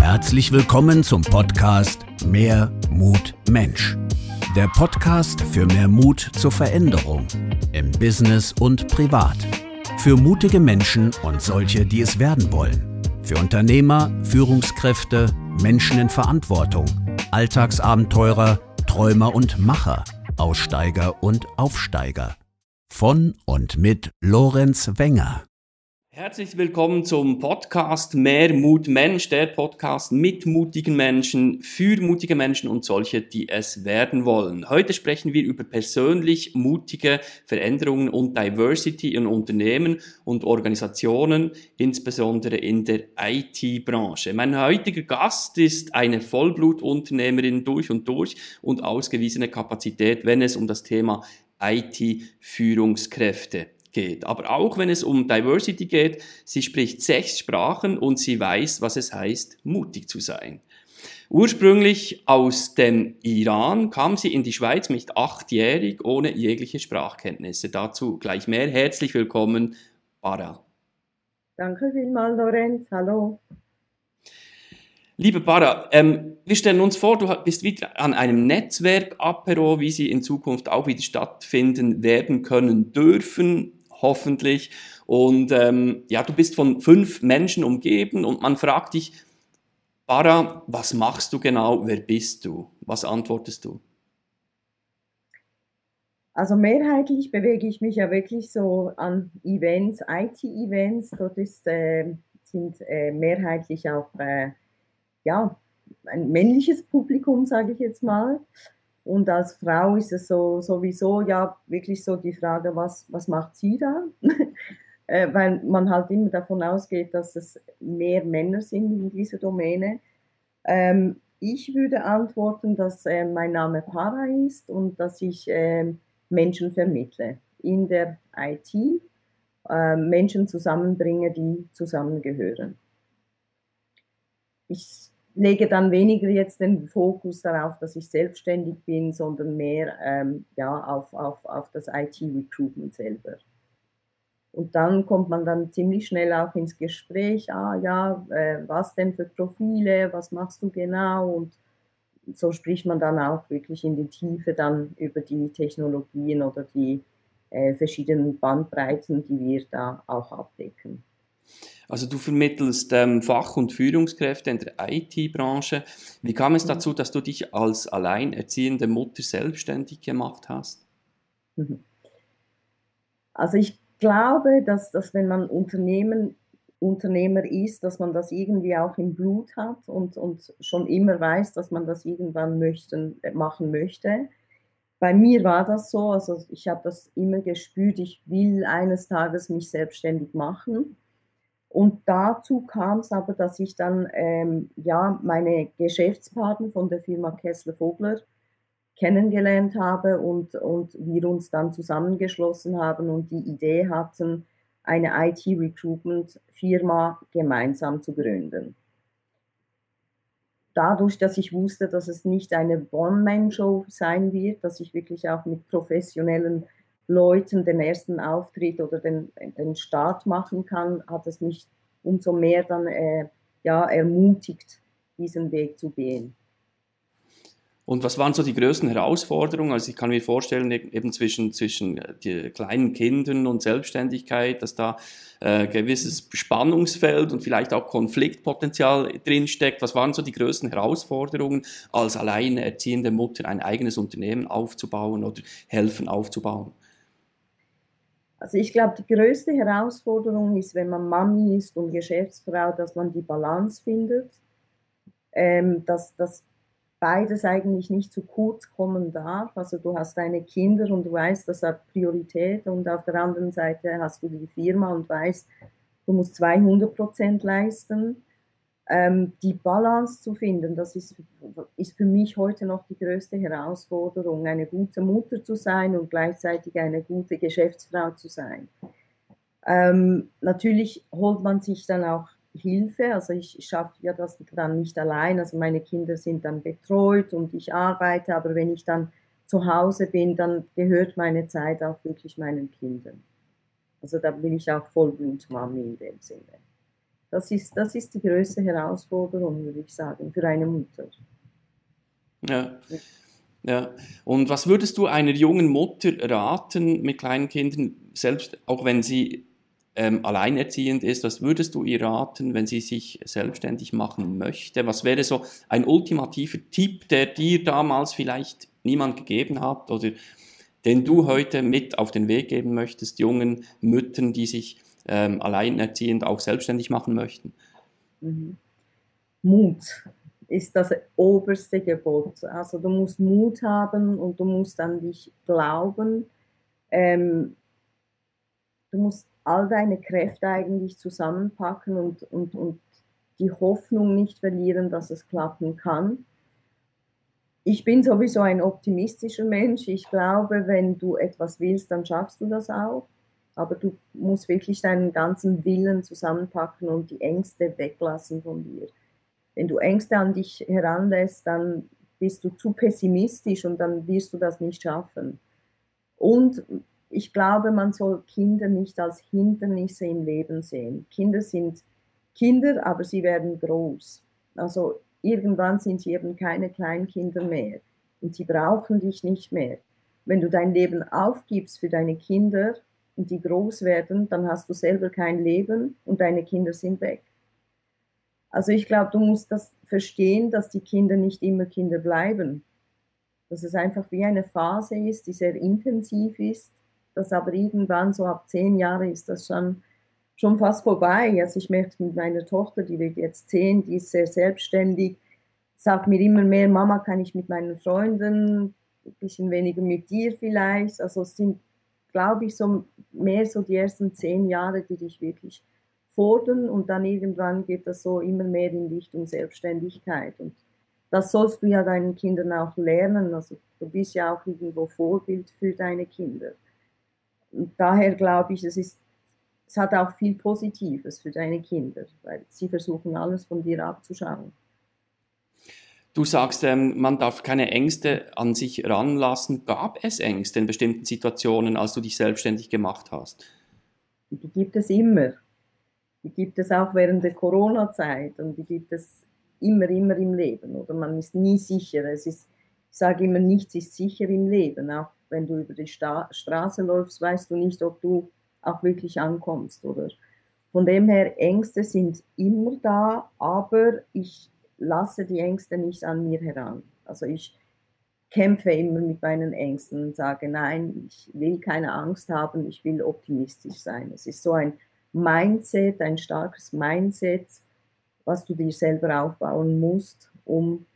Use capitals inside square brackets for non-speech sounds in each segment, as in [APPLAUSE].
Herzlich willkommen zum Podcast Mehr Mut Mensch. Der Podcast für mehr Mut zur Veränderung im Business und privat. Für mutige Menschen und solche, die es werden wollen. Für Unternehmer, Führungskräfte, Menschen in Verantwortung, Alltagsabenteurer, Träumer und Macher, Aussteiger und Aufsteiger. Von und mit Lorenz Wenger. Herzlich willkommen zum Podcast Mehr Mut Mensch, der Podcast mit mutigen Menschen, für mutige Menschen und solche, die es werden wollen. Heute sprechen wir über persönlich mutige Veränderungen und Diversity in Unternehmen und Organisationen, insbesondere in der IT-Branche. Mein heutiger Gast ist eine Vollblutunternehmerin durch und durch und ausgewiesene Kapazität, wenn es um das Thema IT-Führungskräfte geht. Aber auch wenn es um Diversity geht, sie spricht sechs Sprachen und sie weiß, was es heißt, mutig zu sein. Ursprünglich aus dem Iran kam sie in die Schweiz mit achtjährig ohne jegliche Sprachkenntnisse. Dazu gleich mehr. Herzlich willkommen, Bara. Danke vielmals, Lorenz. Hallo. Liebe Bara, ähm, wir stellen uns vor, du bist wieder an einem Netzwerk-Apero, wie sie in Zukunft auch wieder stattfinden werden können dürfen hoffentlich. Und ähm, ja, du bist von fünf Menschen umgeben und man fragt dich, Bara, was machst du genau? Wer bist du? Was antwortest du? Also mehrheitlich bewege ich mich ja wirklich so an Events, IT-Events. Dort ist, äh, sind äh, mehrheitlich auch äh, ja, ein männliches Publikum, sage ich jetzt mal. Und als Frau ist es so sowieso ja wirklich so die Frage, was, was macht sie da? [LAUGHS] äh, weil man halt immer davon ausgeht, dass es mehr Männer sind in dieser Domäne. Ähm, ich würde antworten, dass äh, mein Name Para ist und dass ich äh, Menschen vermittle in der IT, äh, Menschen zusammenbringe, die zusammengehören. Ich lege dann weniger jetzt den Fokus darauf, dass ich selbstständig bin, sondern mehr ähm, ja, auf, auf, auf das IT-Recruitment selber. Und dann kommt man dann ziemlich schnell auch ins Gespräch, ah ja, äh, was denn für Profile, was machst du genau? Und so spricht man dann auch wirklich in die Tiefe dann über die Technologien oder die äh, verschiedenen Bandbreiten, die wir da auch abdecken. Also du vermittelst ähm, Fach- und Führungskräfte in der IT-Branche. Wie kam es mhm. dazu, dass du dich als alleinerziehende Mutter selbstständig gemacht hast? Mhm. Also ich glaube, dass, dass wenn man Unternehmen, Unternehmer ist, dass man das irgendwie auch im Blut hat und, und schon immer weiß, dass man das irgendwann möchten, äh, machen möchte. Bei mir war das so, also ich habe das immer gespürt, ich will eines Tages mich selbstständig machen. Und dazu kam es aber, dass ich dann ähm, ja, meine Geschäftspartner von der Firma Kessler Vogler kennengelernt habe und, und wir uns dann zusammengeschlossen haben und die Idee hatten, eine IT-Recruitment-Firma gemeinsam zu gründen. Dadurch, dass ich wusste, dass es nicht eine One-Man-Show sein wird, dass ich wirklich auch mit professionellen Leuten den ersten Auftritt oder den, den Start machen kann, hat es mich umso mehr dann äh, ja, ermutigt, diesen Weg zu gehen. Und was waren so die größten Herausforderungen? Also ich kann mir vorstellen, e-, eben zwischen, zwischen äh, kleinen Kindern und Selbstständigkeit, dass da äh, gewisses Spannungsfeld und vielleicht auch Konfliktpotenzial drinsteckt. Was waren so die größten Herausforderungen, als alleinerziehende Mutter ein eigenes Unternehmen aufzubauen oder helfen aufzubauen? Also ich glaube, die größte Herausforderung ist, wenn man Mami ist und Geschäftsfrau, dass man die Balance findet, ähm, dass, dass beides eigentlich nicht zu kurz kommen darf. Also du hast deine Kinder und du weißt, das hat Priorität und auf der anderen Seite hast du die Firma und weißt, du musst 200 Prozent leisten ähm, die Balance zu finden, das ist, ist für mich heute noch die größte Herausforderung, eine gute Mutter zu sein und gleichzeitig eine gute Geschäftsfrau zu sein. Ähm, natürlich holt man sich dann auch Hilfe, also ich schaffe ja das dann nicht allein, also meine Kinder sind dann betreut und ich arbeite, aber wenn ich dann zu Hause bin, dann gehört meine Zeit auch wirklich meinen Kindern. Also da bin ich auch Vollblutmami in dem Sinne. Das ist, das ist die größte Herausforderung, würde ich sagen, für eine Mutter. Ja. Ja. Und was würdest du einer jungen Mutter raten mit kleinen Kindern, selbst auch wenn sie ähm, alleinerziehend ist, was würdest du ihr raten, wenn sie sich selbstständig machen möchte? Was wäre so ein ultimativer Tipp, der dir damals vielleicht niemand gegeben hat oder den du heute mit auf den Weg geben möchtest, jungen Müttern, die sich ähm, alleinerziehend auch selbstständig machen möchten? Mhm. Mut ist das oberste Gebot. Also du musst Mut haben und du musst an dich glauben. Ähm, du musst all deine Kräfte eigentlich zusammenpacken und, und, und die Hoffnung nicht verlieren, dass es klappen kann. Ich bin sowieso ein optimistischer Mensch. Ich glaube, wenn du etwas willst, dann schaffst du das auch. Aber du musst wirklich deinen ganzen Willen zusammenpacken und die Ängste weglassen von dir. Wenn du Ängste an dich heranlässt, dann bist du zu pessimistisch und dann wirst du das nicht schaffen. Und ich glaube, man soll Kinder nicht als Hindernisse im Leben sehen. Kinder sind Kinder, aber sie werden groß. Also irgendwann sind sie eben keine Kleinkinder mehr und sie brauchen dich nicht mehr. Wenn du dein Leben aufgibst für deine Kinder die groß werden, dann hast du selber kein Leben und deine Kinder sind weg. Also ich glaube, du musst das verstehen, dass die Kinder nicht immer Kinder bleiben. Dass es einfach wie eine Phase ist, die sehr intensiv ist das aber irgendwann so ab zehn Jahren ist das schon, schon fast vorbei. Also ich merke mit meiner Tochter, die wird jetzt zehn, die ist sehr selbstständig, sagt mir immer mehr, Mama, kann ich mit meinen Freunden, ein bisschen weniger mit dir vielleicht. Also es sind, glaube ich, so mehr so die ersten zehn Jahre, die dich wirklich fordern und dann irgendwann geht das so immer mehr in Richtung Selbstständigkeit. Und das sollst du ja deinen Kindern auch lernen. Also du bist ja auch irgendwo Vorbild für deine Kinder. Und daher glaube ich, es, ist, es hat auch viel Positives für deine Kinder, weil sie versuchen alles von dir abzuschauen. Du sagst, ähm, man darf keine Ängste an sich ranlassen. Gab es Ängste in bestimmten Situationen, als du dich selbstständig gemacht hast? Die gibt es immer. Die gibt es auch während der Corona-Zeit und die gibt es immer, immer im Leben. Oder man ist nie sicher. Es ist, ich sage immer, nichts ist sicher im Leben. Auch wenn du über die Sta Straße läufst, weißt du nicht, ob du auch wirklich ankommst, oder? Von dem her, Ängste sind immer da, aber ich lasse die Ängste nicht an mir heran. Also ich kämpfe immer mit meinen Ängsten und sage, nein, ich will keine Angst haben, ich will optimistisch sein. Es ist so ein Mindset, ein starkes Mindset, was du dir selber aufbauen musst, um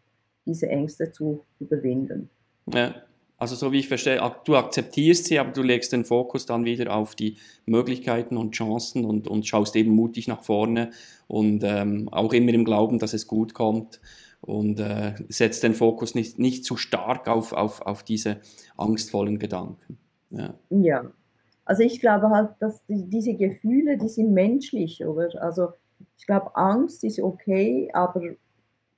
diese Ängste zu überwinden. Ja, also so wie ich verstehe, du akzeptierst sie, aber du legst den Fokus dann wieder auf die Möglichkeiten und Chancen und, und schaust eben mutig nach vorne und ähm, auch immer im Glauben, dass es gut kommt und äh, setzt den Fokus nicht, nicht zu stark auf, auf, auf diese angstvollen Gedanken. Ja. ja. Also ich glaube halt, dass die, diese Gefühle, die sind menschlich, oder? Also ich glaube, Angst ist okay, aber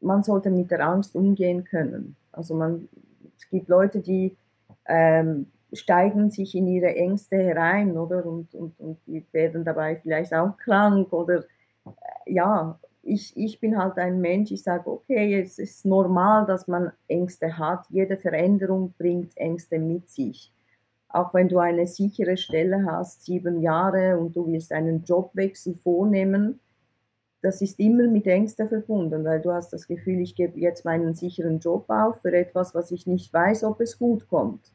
man sollte mit der Angst umgehen können. Also man es gibt Leute, die ähm, steigen sich in ihre Ängste herein, oder? Und, und, und die werden dabei vielleicht auch krank oder äh, ja, ich, ich bin halt ein Mensch, ich sage, okay, es ist normal, dass man Ängste hat. Jede Veränderung bringt Ängste mit sich. Auch wenn du eine sichere Stelle hast, sieben Jahre und du wirst einen Jobwechsel vornehmen, das ist immer mit Ängsten verbunden, weil du hast das Gefühl, ich gebe jetzt meinen sicheren Job auf für etwas, was ich nicht weiß, ob es gut kommt.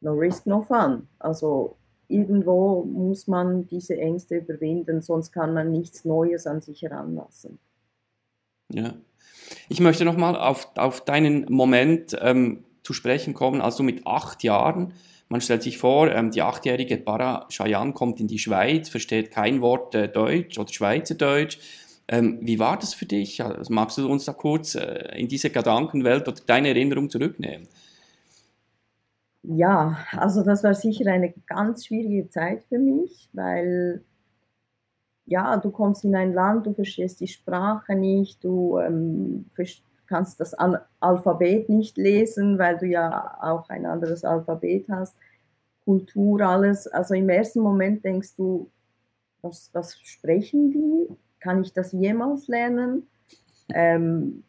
No risk, no fun. Also irgendwo muss man diese Ängste überwinden, sonst kann man nichts Neues an sich heranlassen. Ja. Ich möchte nochmal auf, auf deinen Moment ähm, zu sprechen kommen, als du mit acht Jahren man stellt sich vor, ähm, die achtjährige Bara Shayan kommt in die Schweiz, versteht kein Wort äh, Deutsch oder Schweizerdeutsch. Ähm, wie war das für dich? Also, magst du uns da kurz äh, in diese Gedankenwelt oder deine Erinnerung zurücknehmen? Ja, also das war sicher eine ganz schwierige Zeit für mich, weil ja, du kommst in ein Land, du verstehst die Sprache nicht, du ähm, kannst das Al Alphabet nicht lesen, weil du ja auch ein anderes Alphabet hast. Kultur, alles. Also im ersten Moment denkst du, was, was sprechen die? Kann ich das jemals lernen? Ähm,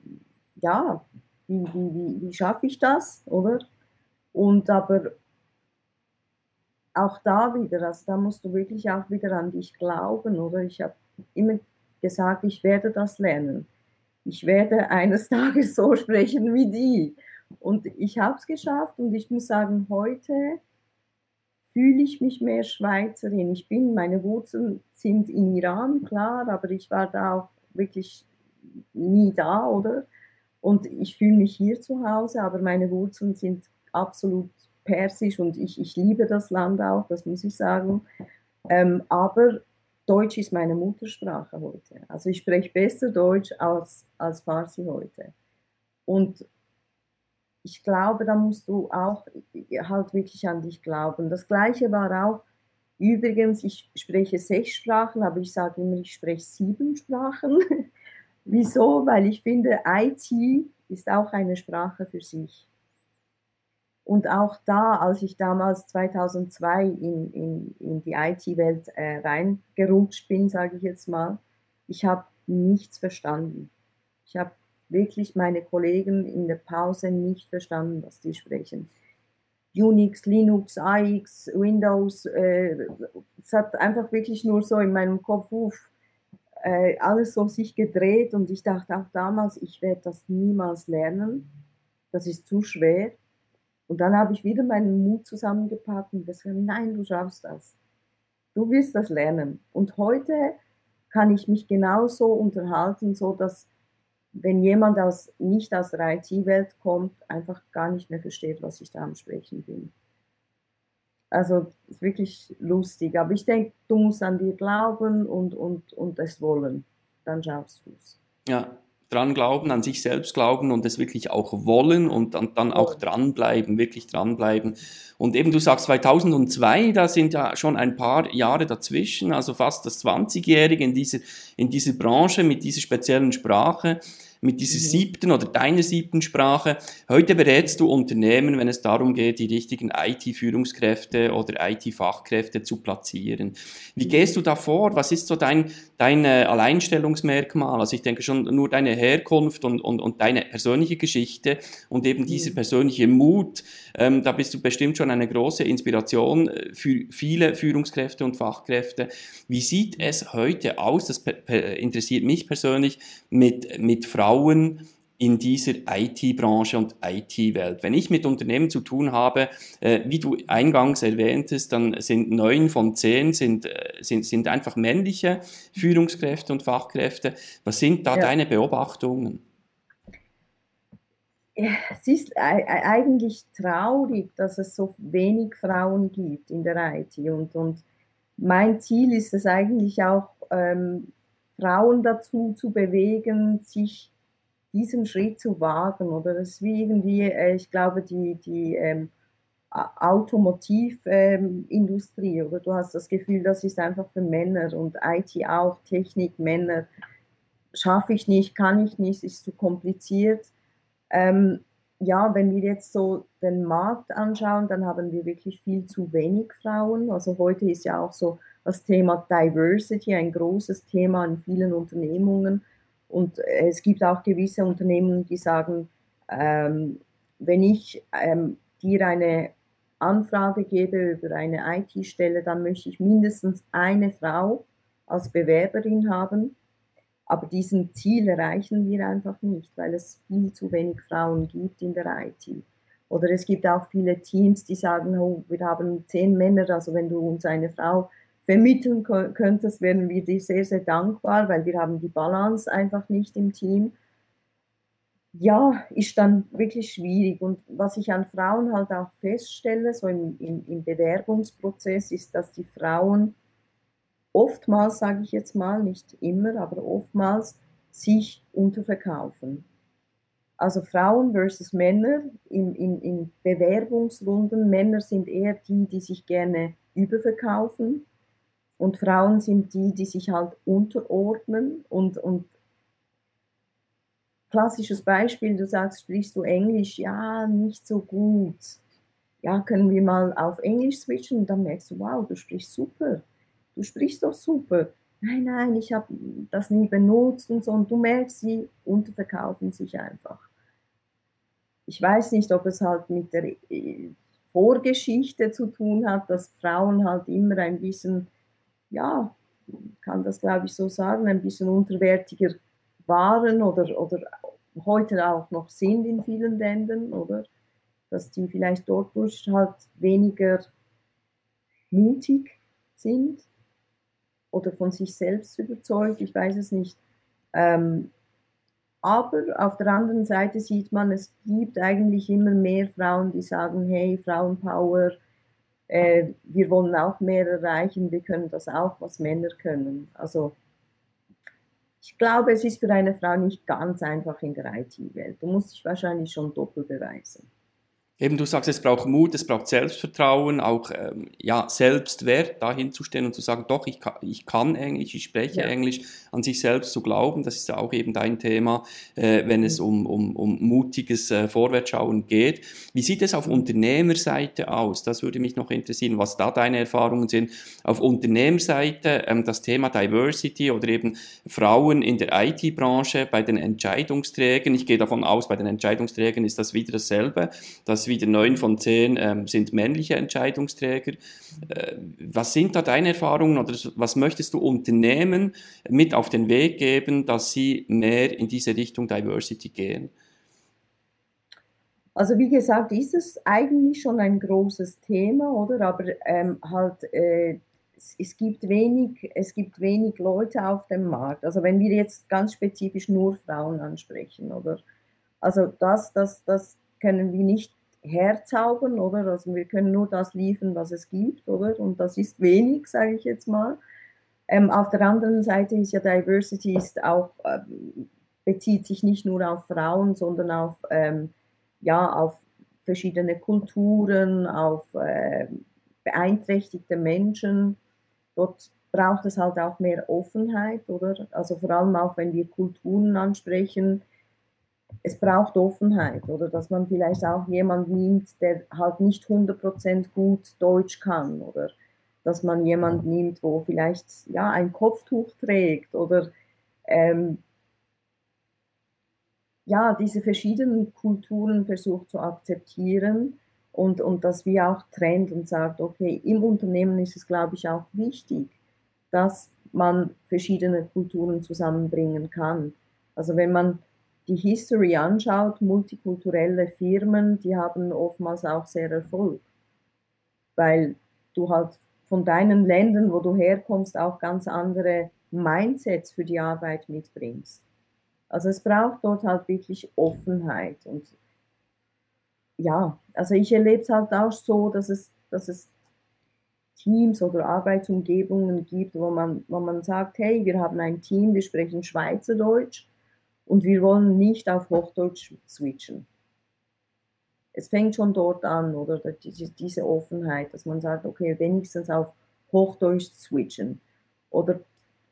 ja, wie, wie, wie, wie schaffe ich das, oder? Und aber auch da wieder, also da musst du wirklich auch wieder an dich glauben, oder? Ich habe immer gesagt, ich werde das lernen. Ich werde eines [LAUGHS] Tages so sprechen wie die. Und ich habe es geschafft und ich muss sagen, heute fühle ich mich mehr Schweizerin. Ich bin, meine Wurzeln sind in Iran, klar, aber ich war da auch wirklich nie da, oder? Und ich fühle mich hier zu Hause, aber meine Wurzeln sind absolut persisch und ich, ich liebe das Land auch, das muss ich sagen. Ähm, aber Deutsch ist meine Muttersprache heute. Also ich spreche besser Deutsch als, als Farsi heute. Und ich glaube, da musst du auch halt wirklich an dich glauben. Das gleiche war auch, übrigens, ich spreche sechs Sprachen, aber ich sage immer, ich spreche sieben Sprachen. [LAUGHS] Wieso? Weil ich finde, IT ist auch eine Sprache für sich. Und auch da, als ich damals 2002 in, in, in die IT-Welt äh, reingerutscht bin, sage ich jetzt mal, ich habe nichts verstanden. Ich habe wirklich meine Kollegen in der Pause nicht verstanden, was die sprechen. Unix, Linux, AX, Windows, äh, es hat einfach wirklich nur so in meinem Kopf uff, äh, alles so sich gedreht und ich dachte auch damals, ich werde das niemals lernen, das ist zu schwer. Und dann habe ich wieder meinen Mut zusammengepackt und gesagt, nein, du schaffst das. Du wirst das lernen. Und heute kann ich mich genauso unterhalten, so dass wenn jemand aus, nicht aus der IT-Welt kommt, einfach gar nicht mehr versteht, was ich da am Sprechen bin. Also ist wirklich lustig. Aber ich denke, du musst an dir glauben und, und, und es wollen. Dann schaffst du es. Ja, dran glauben, an sich selbst glauben und es wirklich auch wollen und dann, dann auch dranbleiben, wirklich dranbleiben. Und eben du sagst 2002, da sind ja schon ein paar Jahre dazwischen, also fast das 20-Jährige in dieser, in dieser Branche mit dieser speziellen Sprache mit dieser mhm. siebten oder deiner siebten Sprache. Heute berätst du Unternehmen, wenn es darum geht, die richtigen IT-Führungskräfte oder IT-Fachkräfte zu platzieren. Wie gehst du da vor? Was ist so dein, dein äh, Alleinstellungsmerkmal? Also ich denke schon nur deine Herkunft und, und, und deine persönliche Geschichte und eben mhm. dieser persönliche Mut. Ähm, da bist du bestimmt schon eine große Inspiration äh, für viele Führungskräfte und Fachkräfte. Wie sieht es heute aus? Das interessiert mich persönlich mit, mit Frauen Frauen in dieser IT-Branche und IT-Welt. Wenn ich mit Unternehmen zu tun habe, äh, wie du eingangs erwähntest, dann sind neun von zehn sind, äh, sind, sind einfach männliche Führungskräfte und Fachkräfte. Was sind da ja. deine Beobachtungen? Es ist eigentlich traurig, dass es so wenig Frauen gibt in der IT. Und, und mein Ziel ist es eigentlich auch, ähm, Frauen dazu zu bewegen, sich diesen Schritt zu wagen. Oder das ist wie irgendwie, äh, ich glaube, die, die ähm, Automotivindustrie, ähm, oder du hast das Gefühl, das ist einfach für Männer und IT auch, Technik, Männer. Schaffe ich nicht, kann ich nicht, ist zu kompliziert. Ähm, ja, wenn wir jetzt so den Markt anschauen, dann haben wir wirklich viel zu wenig Frauen. Also heute ist ja auch so das Thema Diversity ein großes Thema in vielen Unternehmungen. Und äh, es gibt auch gewisse Unternehmen, die sagen, ähm, wenn ich ähm, dir eine Anfrage gebe über eine IT-Stelle, dann möchte ich mindestens eine Frau als Bewerberin haben. Aber diesen Ziel erreichen wir einfach nicht, weil es viel zu wenig Frauen gibt in der IT. Oder es gibt auch viele Teams, die sagen, oh, wir haben zehn Männer, also wenn du uns eine Frau vermitteln könntest, wären wir dir sehr, sehr dankbar, weil wir haben die Balance einfach nicht im Team. Ja, ist dann wirklich schwierig. Und was ich an Frauen halt auch feststelle, so im, im, im Bewerbungsprozess, ist, dass die Frauen oftmals, sage ich jetzt mal, nicht immer, aber oftmals sich unterverkaufen. Also Frauen versus Männer in, in, in Bewerbungsrunden. Männer sind eher die, die sich gerne überverkaufen und Frauen sind die, die sich halt unterordnen und, und klassisches Beispiel, du sagst, sprichst du Englisch? Ja, nicht so gut. Ja, können wir mal auf Englisch switchen? Und dann merkst du, wow, du sprichst super. Du sprichst doch super. Nein, nein, ich habe das nie benutzt und so. Und du merkst, sie unterverkaufen sich einfach. Ich weiß nicht, ob es halt mit der äh, Vorgeschichte zu tun hat, dass Frauen halt immer ein bisschen, ja, kann das glaube ich so sagen, ein bisschen unterwertiger waren oder, oder heute auch noch sind in vielen Ländern, oder? Dass die vielleicht dort durch halt weniger mutig sind oder von sich selbst überzeugt, ich weiß es nicht. Ähm, aber auf der anderen Seite sieht man, es gibt eigentlich immer mehr Frauen, die sagen, hey, Frauenpower, äh, wir wollen auch mehr erreichen, wir können das auch, was Männer können. Also ich glaube, es ist für eine Frau nicht ganz einfach in der IT-Welt. Du musst dich wahrscheinlich schon doppelt beweisen. Eben, du sagst, es braucht Mut, es braucht Selbstvertrauen, auch ähm, ja, Selbstwert, dahin zu stehen und zu sagen, doch, ich kann, ich kann Englisch, ich spreche ja. Englisch, an sich selbst zu glauben, das ist ja auch eben dein Thema, äh, wenn es um, um, um mutiges äh, Vorwärtsschauen geht. Wie sieht es auf Unternehmerseite aus? Das würde mich noch interessieren, was da deine Erfahrungen sind. Auf Unternehmerseite ähm, das Thema Diversity oder eben Frauen in der IT-Branche bei den Entscheidungsträgern. Ich gehe davon aus, bei den Entscheidungsträgern ist das wieder dasselbe, wieder neun von zehn ähm, sind männliche Entscheidungsträger. Äh, was sind da deine Erfahrungen oder was möchtest du Unternehmen mit auf den Weg geben, dass sie mehr in diese Richtung Diversity gehen? Also wie gesagt, ist es eigentlich schon ein großes Thema, oder? Aber ähm, halt, äh, es, es, gibt wenig, es gibt wenig Leute auf dem Markt. Also wenn wir jetzt ganz spezifisch nur Frauen ansprechen, oder? Also das, das, das können wir nicht herzaubern, oder? Also wir können nur das liefern, was es gibt, oder? Und das ist wenig, sage ich jetzt mal. Ähm, auf der anderen Seite ist ja Diversity ist auch, ähm, bezieht sich nicht nur auf Frauen, sondern auf, ähm, ja, auf verschiedene Kulturen, auf äh, beeinträchtigte Menschen. Dort braucht es halt auch mehr Offenheit, oder? Also vor allem auch, wenn wir Kulturen ansprechen, es braucht Offenheit oder dass man vielleicht auch jemanden nimmt, der halt nicht 100% gut Deutsch kann oder dass man jemanden nimmt, wo vielleicht ja ein Kopftuch trägt oder ähm, ja diese verschiedenen Kulturen versucht zu akzeptieren und, und dass wir auch trennt und sagt, okay, im Unternehmen ist es, glaube ich, auch wichtig, dass man verschiedene Kulturen zusammenbringen kann. Also wenn man die History anschaut, multikulturelle Firmen, die haben oftmals auch sehr Erfolg, weil du halt von deinen Ländern, wo du herkommst, auch ganz andere Mindsets für die Arbeit mitbringst. Also es braucht dort halt wirklich Offenheit und ja, also ich erlebe es halt auch so, dass es, dass es Teams oder Arbeitsumgebungen gibt, wo man, wo man sagt, hey, wir haben ein Team, wir sprechen Schweizerdeutsch und wir wollen nicht auf Hochdeutsch switchen. Es fängt schon dort an, oder diese Offenheit, dass man sagt, okay, wenigstens auf Hochdeutsch switchen. Oder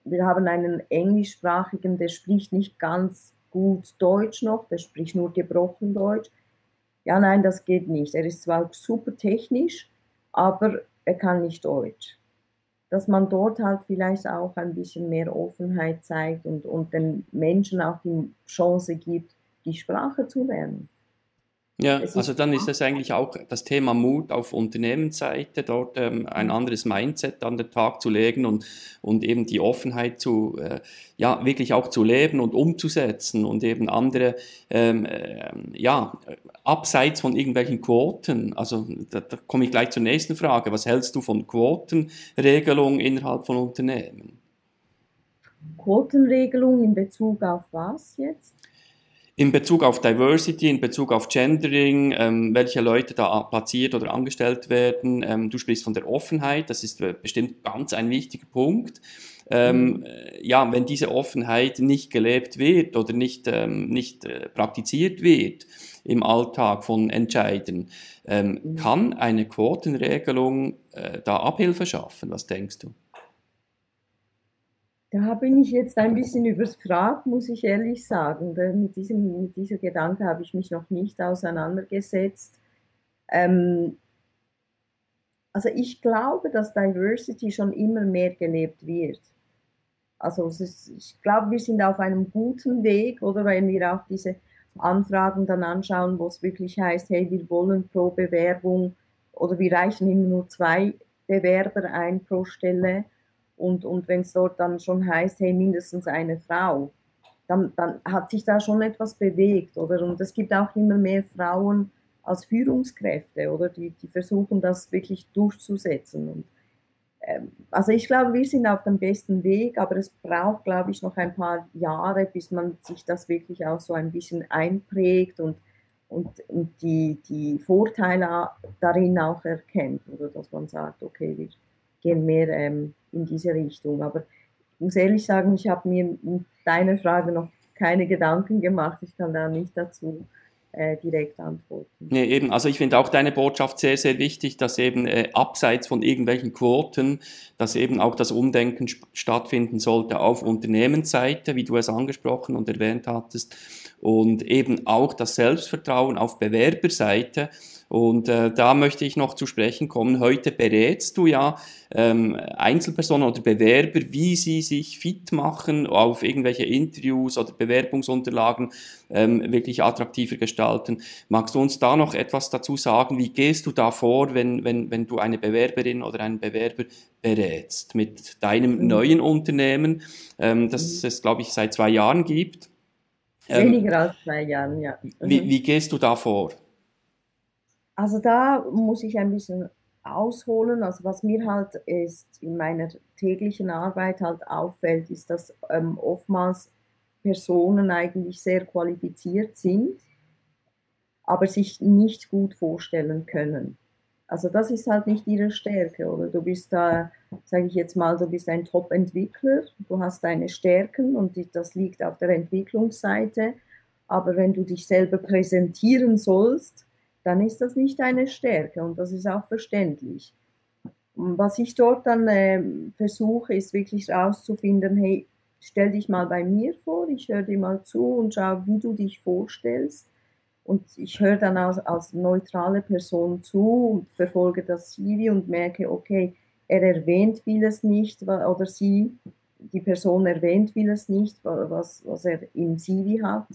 wir haben einen englischsprachigen, der spricht nicht ganz gut Deutsch noch, der spricht nur gebrochen Deutsch. Ja, nein, das geht nicht. Er ist zwar super technisch, aber er kann nicht Deutsch dass man dort halt vielleicht auch ein bisschen mehr Offenheit zeigt und, und den Menschen auch die Chance gibt, die Sprache zu lernen. Ja, also dann ist das eigentlich auch das Thema Mut auf Unternehmensseite, dort ähm, ein anderes Mindset an den Tag zu legen und, und eben die Offenheit zu, äh, ja, wirklich auch zu leben und umzusetzen und eben andere, ähm, äh, ja, abseits von irgendwelchen Quoten, also da, da komme ich gleich zur nächsten Frage, was hältst du von Quotenregelung innerhalb von Unternehmen? Quotenregelung in Bezug auf was jetzt? In Bezug auf Diversity, in Bezug auf Gendering, ähm, welche Leute da platziert oder angestellt werden. Ähm, du sprichst von der Offenheit, das ist äh, bestimmt ganz ein wichtiger Punkt. Ähm, mhm. Äh, ja, wenn diese Offenheit nicht gelebt wird oder nicht, ähm, nicht äh, praktiziert wird im Alltag von Entscheidern, ähm, mhm. kann eine Quotenregelung äh, da Abhilfe schaffen? Was denkst du? Da bin ich jetzt ein bisschen überfragt, muss ich ehrlich sagen. Mit, diesem, mit dieser Gedanke habe ich mich noch nicht auseinandergesetzt. Ähm, also ich glaube, dass Diversity schon immer mehr gelebt wird. Also ist, ich glaube, wir sind auf einem guten Weg, oder wenn wir auch diese Anfragen dann anschauen, wo es wirklich heißt, hey, wir wollen pro Bewerbung oder wir reichen immer nur zwei Bewerber ein pro Stelle und, und wenn es dort dann schon heißt, hey, mindestens eine Frau, dann, dann hat sich da schon etwas bewegt, oder? Und es gibt auch immer mehr Frauen als Führungskräfte, oder? Die, die versuchen das wirklich durchzusetzen. Und, ähm, also ich glaube, wir sind auf dem besten Weg, aber es braucht, glaube ich, noch ein paar Jahre, bis man sich das wirklich auch so ein bisschen einprägt und, und, und die, die Vorteile darin auch erkennt, oder dass man sagt, okay, wir gehen mehr ähm, in diese Richtung. Aber ich muss ehrlich sagen, ich habe mir mit deiner Frage noch keine Gedanken gemacht. Ich kann da nicht dazu äh, direkt antworten. Nee, eben. Also ich finde auch deine Botschaft sehr, sehr wichtig, dass eben äh, abseits von irgendwelchen Quoten, dass eben auch das Umdenken stattfinden sollte auf Unternehmensseite, wie du es angesprochen und erwähnt hattest, und eben auch das Selbstvertrauen auf Bewerberseite. Und äh, da möchte ich noch zu sprechen kommen. Heute berätst du ja ähm, Einzelpersonen oder Bewerber, wie sie sich fit machen, auf irgendwelche Interviews oder Bewerbungsunterlagen ähm, wirklich attraktiver gestalten. Magst du uns da noch etwas dazu sagen? Wie gehst du da vor, wenn, wenn, wenn du eine Bewerberin oder einen Bewerber berätst mit deinem mhm. neuen Unternehmen, ähm, das mhm. es, glaube ich, seit zwei Jahren gibt? Ähm, Weniger als zwei Jahren, ja. Mhm. Wie, wie gehst du da vor? Also da muss ich ein bisschen ausholen. Also was mir halt ist in meiner täglichen Arbeit halt auffällt, ist, dass ähm, oftmals Personen eigentlich sehr qualifiziert sind, aber sich nicht gut vorstellen können. Also das ist halt nicht ihre Stärke, oder? Du bist da, sage ich jetzt mal, du bist ein Top-Entwickler, du hast deine Stärken und das liegt auf der Entwicklungsseite, aber wenn du dich selber präsentieren sollst, dann ist das nicht deine Stärke und das ist auch verständlich. Was ich dort dann äh, versuche, ist wirklich herauszufinden, hey, stell dich mal bei mir vor, ich höre dir mal zu und schau, wie du dich vorstellst. Und ich höre dann als, als neutrale Person zu und verfolge das CV und merke, okay, er erwähnt vieles nicht oder sie, die Person erwähnt vieles nicht, was, was er im CV hat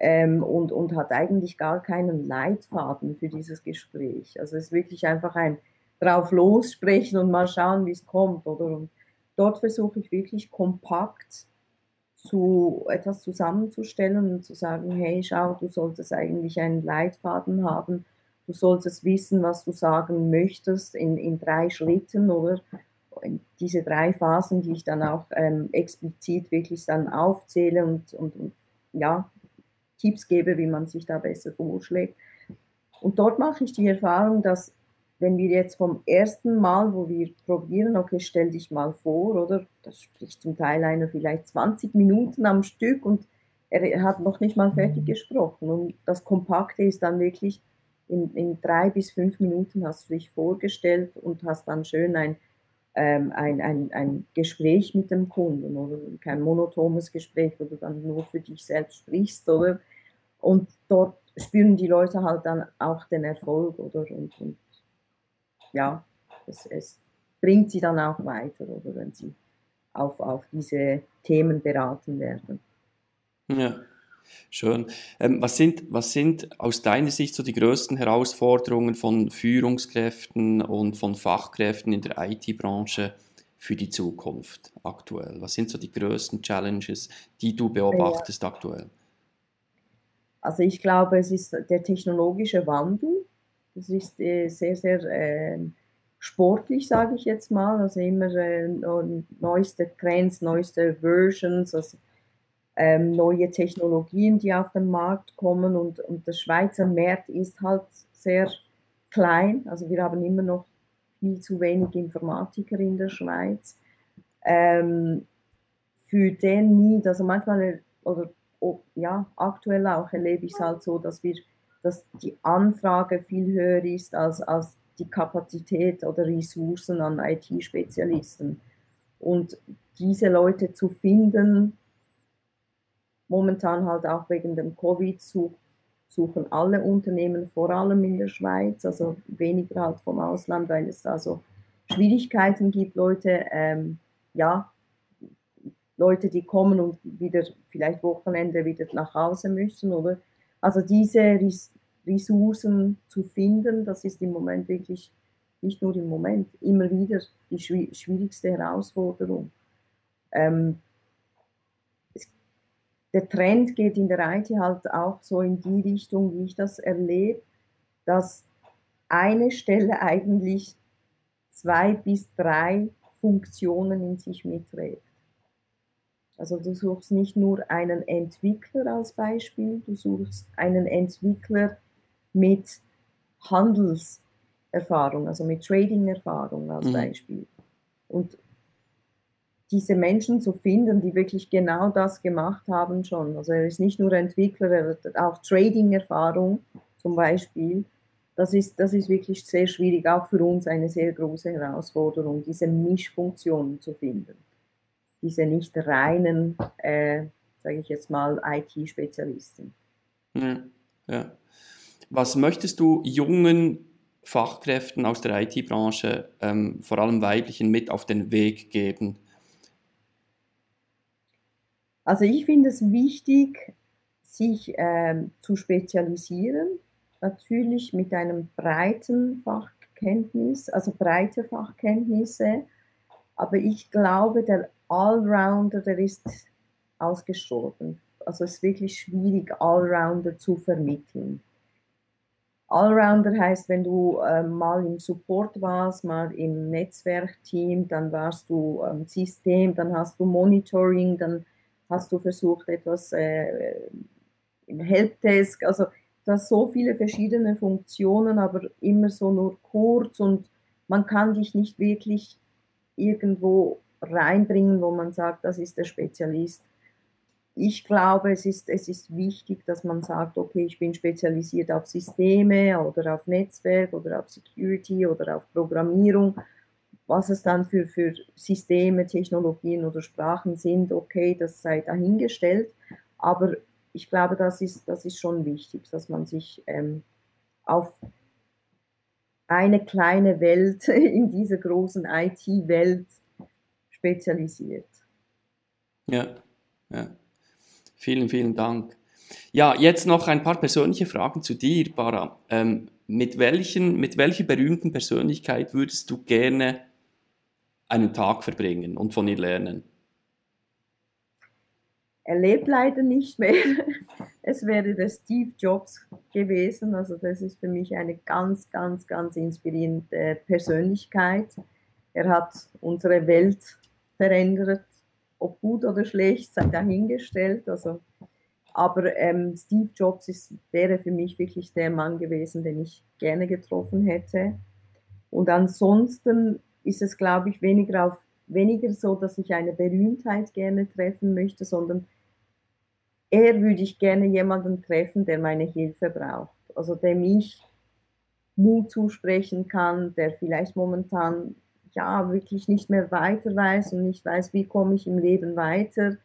ähm, und, und hat eigentlich gar keinen Leitfaden für dieses Gespräch. Also es ist wirklich einfach ein drauf lossprechen und mal schauen, wie es kommt. Oder? Und dort versuche ich wirklich kompakt zu etwas zusammenzustellen und zu sagen, hey, schau, du solltest eigentlich einen Leitfaden haben, du solltest wissen, was du sagen möchtest in, in drei Schritten oder diese drei Phasen, die ich dann auch ähm, explizit wirklich dann aufzähle und, und, und ja, Tipps gebe, wie man sich da besser vorschlägt. Und dort mache ich die Erfahrung, dass wenn wir jetzt vom ersten Mal, wo wir probieren, okay, stell dich mal vor, oder das spricht zum Teil einer vielleicht 20 Minuten am Stück und er hat noch nicht mal fertig gesprochen. Und das Kompakte ist dann wirklich, in, in drei bis fünf Minuten hast du dich vorgestellt und hast dann schön ein, ähm, ein, ein, ein Gespräch mit dem Kunden oder kein monotones Gespräch, wo du dann nur für dich selbst sprichst, oder? Und dort spüren die Leute halt dann auch den Erfolg, oder? Und, und ja, es, es bringt sie dann auch weiter, oder wenn sie auf, auf diese Themen beraten werden. Ja. Schön. Ähm, was, sind, was sind aus deiner Sicht so die größten Herausforderungen von Führungskräften und von Fachkräften in der IT-Branche für die Zukunft aktuell? Was sind so die größten Challenges, die du beobachtest ja. aktuell? Also ich glaube, es ist der technologische Wandel. Das ist äh, sehr, sehr äh, sportlich, sage ich jetzt mal. Also immer äh, neueste Trends, neueste Versions, also ähm, neue Technologien, die auf den Markt kommen. Und, und der Schweizer Markt ist halt sehr klein. Also wir haben immer noch viel zu wenig Informatiker in der Schweiz. Ähm, für den nie, also manchmal, oder ja, aktuell auch erlebe ich es halt so, dass wir, dass die Anfrage viel höher ist als, als die Kapazität oder Ressourcen an IT-Spezialisten. Und diese Leute zu finden, momentan halt auch wegen dem Covid suchen alle Unternehmen, vor allem in der Schweiz, also weniger halt vom Ausland, weil es da so Schwierigkeiten gibt, Leute, ähm, ja, Leute, die kommen und wieder vielleicht Wochenende wieder nach Hause müssen, oder? Also diese Ressourcen zu finden, das ist im Moment wirklich, nicht nur im Moment, immer wieder die schwierigste Herausforderung. Ähm, der Trend geht in der IT halt auch so in die Richtung, wie ich das erlebe, dass eine Stelle eigentlich zwei bis drei Funktionen in sich mitträgt. Also du suchst nicht nur einen Entwickler als Beispiel, du suchst einen Entwickler mit Handelserfahrung, also mit Trading-Erfahrung als mhm. Beispiel. Und diese Menschen zu finden, die wirklich genau das gemacht haben schon. Also er ist nicht nur Entwickler, er hat auch Trading-Erfahrung zum Beispiel. Das ist, das ist wirklich sehr schwierig, auch für uns eine sehr große Herausforderung, diese Mischfunktionen zu finden. Diese nicht reinen, äh, sage ich jetzt mal, IT-Spezialisten. Ja, ja. Was möchtest du jungen Fachkräften aus der IT-Branche, ähm, vor allem weiblichen, mit auf den Weg geben? Also ich finde es wichtig, sich ähm, zu spezialisieren, natürlich mit einem breiten Fachkenntnis, also breite Fachkenntnisse, aber ich glaube, der Allrounder, der ist ausgestorben. Also es ist wirklich schwierig, Allrounder zu vermitteln. Allrounder heißt, wenn du äh, mal im Support warst, mal im Netzwerkteam, dann warst du im ähm, System, dann hast du Monitoring, dann hast du versucht, etwas äh, im Helpdesk, also das so viele verschiedene Funktionen, aber immer so nur kurz und man kann dich nicht wirklich irgendwo reinbringen, wo man sagt, das ist der Spezialist. Ich glaube, es ist, es ist wichtig, dass man sagt, okay, ich bin spezialisiert auf Systeme oder auf Netzwerk oder auf Security oder auf Programmierung was es dann für, für Systeme, Technologien oder Sprachen sind, okay, das sei dahingestellt. Aber ich glaube, das ist, das ist schon wichtig, dass man sich ähm, auf eine kleine Welt [LAUGHS] in dieser großen IT-Welt spezialisiert. Ja, ja. Vielen, vielen Dank. Ja, jetzt noch ein paar persönliche Fragen zu dir, Bara. Ähm, mit, welchen, mit welcher berühmten Persönlichkeit würdest du gerne einen Tag verbringen und von ihr lernen? Er lebt leider nicht mehr. [LAUGHS] Es wäre der Steve Jobs gewesen. Also das ist für mich eine ganz, ganz, ganz inspirierende Persönlichkeit. Er hat unsere Welt verändert, ob gut oder schlecht, sei dahingestellt. Also, aber ähm, Steve Jobs ist, wäre für mich wirklich der Mann gewesen, den ich gerne getroffen hätte. Und ansonsten ist es, glaube ich, weniger, auf, weniger so, dass ich eine Berühmtheit gerne treffen möchte, sondern eher würde ich gerne jemanden treffen, der meine Hilfe braucht. Also dem ich Mut zusprechen kann, der vielleicht momentan ja wirklich nicht mehr weiter weiß und nicht weiß, wie komme ich im Leben weiter,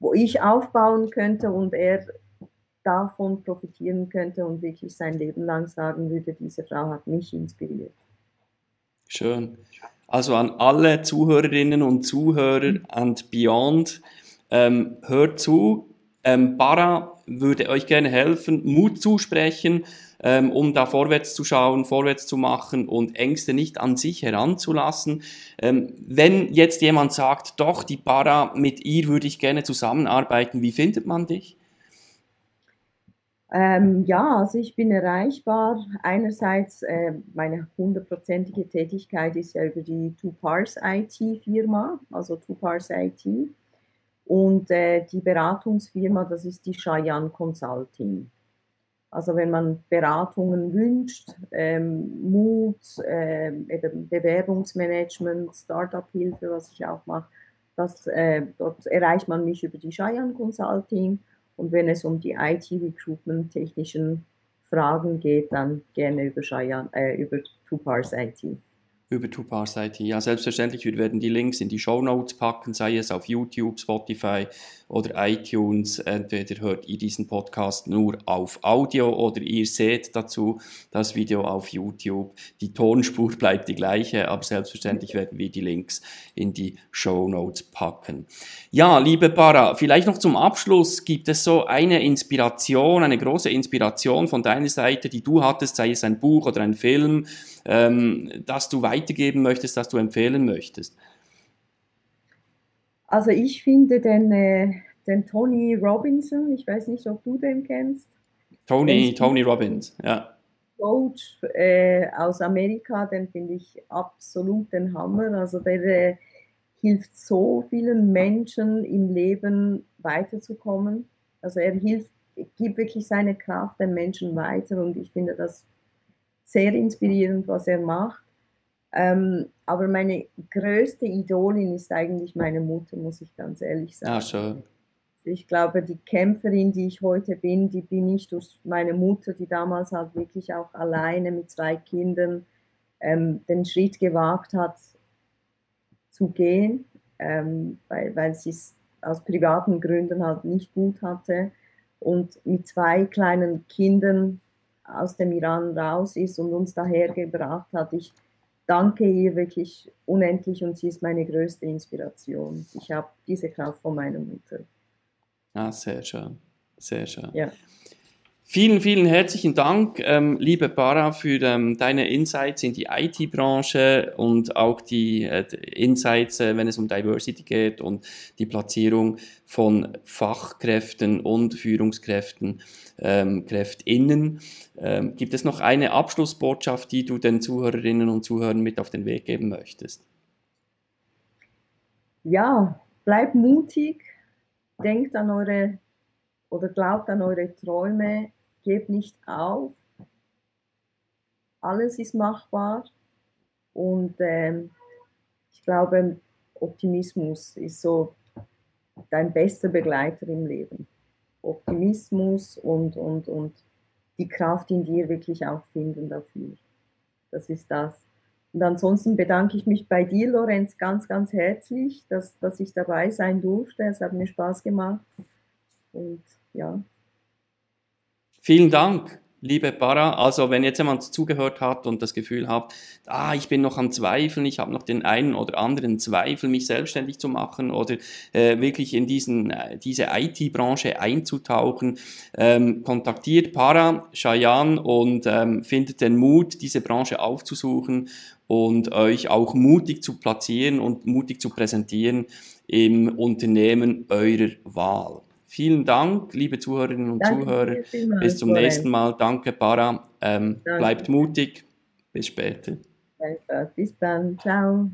wo ich aufbauen könnte und er davon profitieren könnte und wirklich sein Leben lang sagen würde, diese Frau hat mich inspiriert. Schön. Also an alle Zuhörerinnen und Zuhörer and beyond, ähm, hört zu. Ähm, Bara würde euch gerne helfen, Mut zusprechen, ähm, um da vorwärts zu schauen, vorwärts zu machen und Ängste nicht an sich heranzulassen. Ähm, wenn jetzt jemand sagt, doch, die Bara, mit ihr würde ich gerne zusammenarbeiten, wie findet man dich? Ähm, ja, also ich bin erreichbar. Einerseits äh, meine hundertprozentige Tätigkeit ist ja über die Two Pars IT Firma, also Two Pars IT. Und äh, die Beratungsfirma, das ist die Cheyenne Consulting. Also wenn man Beratungen wünscht, ähm, Mut, äh, Bewerbungsmanagement, Startup-Hilfe, was ich auch mache, das, äh, dort erreicht man mich über die Cheyenne Consulting. Und wenn es um die IT-Recruitment-technischen Fragen geht, dann gerne über, Cheyenne, äh, über Two Pars IT. Über Tupars IT. Ja, selbstverständlich, wir werden die Links in die Show Notes packen, sei es auf YouTube, Spotify oder iTunes. Entweder hört ihr diesen Podcast nur auf Audio oder ihr seht dazu das Video auf YouTube. Die Tonspur [LAUGHS] bleibt die gleiche, aber selbstverständlich werden wir die Links in die Show Notes packen. Ja, liebe Para, vielleicht noch zum Abschluss. Gibt es so eine Inspiration, eine große Inspiration von deiner Seite, die du hattest, sei es ein Buch oder ein Film, ähm, das du weitergeben möchtest, das du empfehlen möchtest? Also ich finde den, äh, den Tony Robinson, ich weiß nicht, ob du den kennst. Tony, Tony Robbins, ja. Coach äh, aus Amerika, den finde ich absolut den Hammer. Also der äh, hilft so vielen Menschen im Leben weiterzukommen. Also er hilft, gibt wirklich seine Kraft den Menschen weiter und ich finde das sehr inspirierend, was er macht. Ähm, aber meine größte Idolin ist eigentlich meine Mutter, muss ich ganz ehrlich sagen. Ah, schön. Ich glaube, die Kämpferin, die ich heute bin, die bin ich durch meine Mutter, die damals halt wirklich auch alleine mit zwei Kindern ähm, den Schritt gewagt hat, zu gehen, ähm, weil, weil sie es aus privaten Gründen halt nicht gut hatte und mit zwei kleinen Kindern aus dem Iran raus ist und uns dahergebracht hat. Ich danke ihr wirklich unendlich und sie ist meine größte Inspiration. Ich habe diese Kraft von meiner Mutter. Ah, sehr schön, sehr schön. Ja. Vielen, vielen herzlichen Dank, ähm, liebe Bara, für ähm, deine Insights in die IT-Branche und auch die äh, Insights, äh, wenn es um Diversity geht und die Platzierung von Fachkräften und Führungskräften, ähm, KräftInnen. Ähm, gibt es noch eine Abschlussbotschaft, die du den Zuhörerinnen und Zuhörern mit auf den Weg geben möchtest? Ja, bleibt mutig, denkt an eure oder glaubt an eure Träume, gebt nicht auf. Alles ist machbar und ähm, ich glaube, Optimismus ist so dein bester Begleiter im Leben. Optimismus und, und, und die Kraft in dir wirklich auch finden dafür. Das ist das. Und ansonsten bedanke ich mich bei dir, Lorenz, ganz, ganz herzlich, dass, dass ich dabei sein durfte. Es hat mir Spaß gemacht. Und ja, Vielen Dank, liebe Para. Also, wenn jetzt jemand zugehört hat und das Gefühl hat, ah, ich bin noch am Zweifeln, ich habe noch den einen oder anderen Zweifel, mich selbstständig zu machen oder äh, wirklich in diesen, äh, diese IT-Branche einzutauchen, ähm, kontaktiert Para, Shayan und ähm, findet den Mut, diese Branche aufzusuchen und euch auch mutig zu platzieren und mutig zu präsentieren im Unternehmen eurer Wahl. Vielen Dank, liebe Zuhörerinnen und Danke Zuhörer. Bis zum Lorenz. nächsten Mal. Danke, Para. Ähm, Danke. bleibt mutig. Bis später. Bis dann. Ciao.